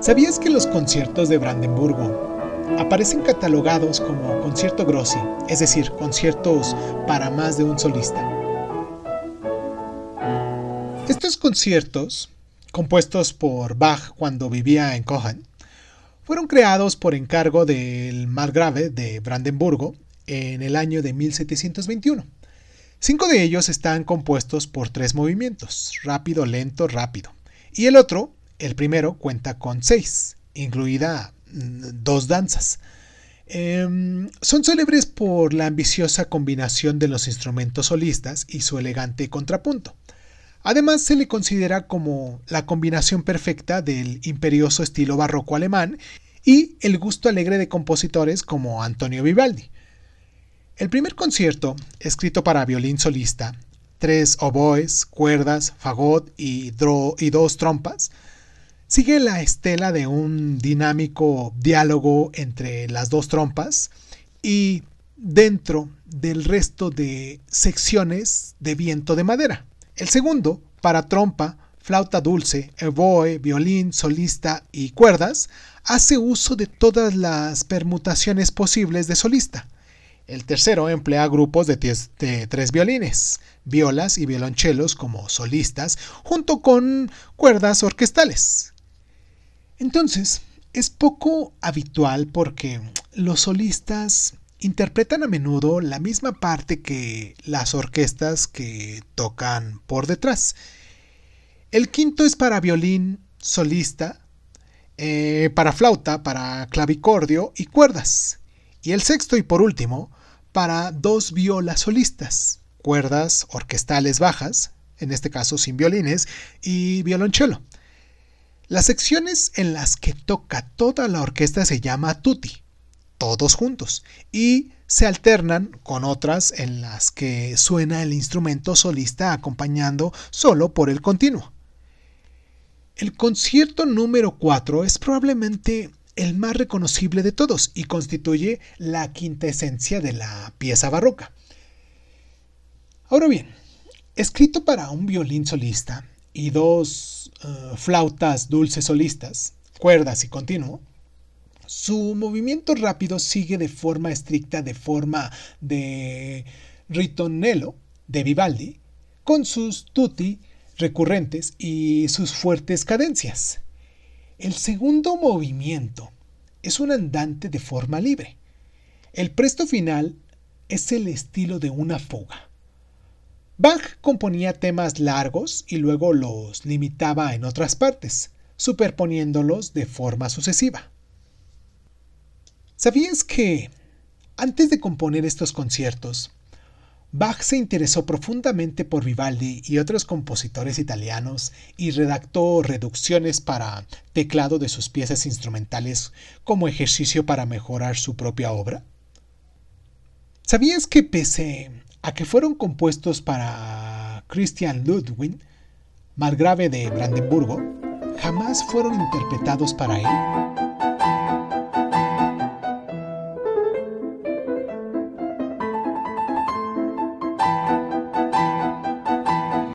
¿Sabías que los conciertos de Brandenburgo aparecen catalogados como concierto grossi, es decir, conciertos para más de un solista? Estos conciertos, compuestos por Bach cuando vivía en Cohan, fueron creados por encargo del margrave de Brandenburgo en el año de 1721. Cinco de ellos están compuestos por tres movimientos, rápido, lento, rápido. Y el otro, el primero, cuenta con seis, incluida mm, dos danzas. Em, son célebres por la ambiciosa combinación de los instrumentos solistas y su elegante contrapunto. Además, se le considera como la combinación perfecta del imperioso estilo barroco alemán y el gusto alegre de compositores como Antonio Vivaldi. El primer concierto, escrito para violín solista, tres oboes, cuerdas, fagot y, y dos trompas, sigue la estela de un dinámico diálogo entre las dos trompas y dentro del resto de secciones de viento de madera. El segundo, para trompa, flauta dulce, oboe, violín, solista y cuerdas, hace uso de todas las permutaciones posibles de solista. El tercero emplea grupos de, de, tres violines, violas y violonchelos como solistas, junto con cuerdas orquestales. Entonces, es poco habitual porque los solistas interpretan a menudo la misma parte que las orquestas que tocan por detrás. El quinto es para violín solista, eh, para flauta, para clavicordio y cuerdas. Y el sexto y por último, para dos violas solistas, cuerdas orquestales bajas, en este caso sin violines, y violonchelo. Las secciones en las que toca toda la orquesta se llama tutti todos juntos y se alternan con otras en las que suena el instrumento solista acompañando solo por el continuo. El concierto número 4 es probablemente el más reconocible de todos y constituye la quinta esencia de la pieza barroca. Ahora bien, escrito para un violín solista y dos eh, flautas dulces solistas, cuerdas y continuo, su movimiento rápido sigue de forma estricta de forma de ritornello de Vivaldi, con sus tutti recurrentes y sus fuertes cadencias. El segundo movimiento es un andante de forma libre. El presto final es el estilo de una fuga. Bach componía temas largos y luego los limitaba en otras partes, superponiéndolos de forma sucesiva. ¿Sabías que, antes de componer estos conciertos, Bach se interesó profundamente por Vivaldi y otros compositores italianos y redactó reducciones para teclado de sus piezas instrumentales como ejercicio para mejorar su propia obra? ¿Sabías que pese a que fueron compuestos para Christian Ludwig, margrave de Brandenburgo, jamás fueron interpretados para él?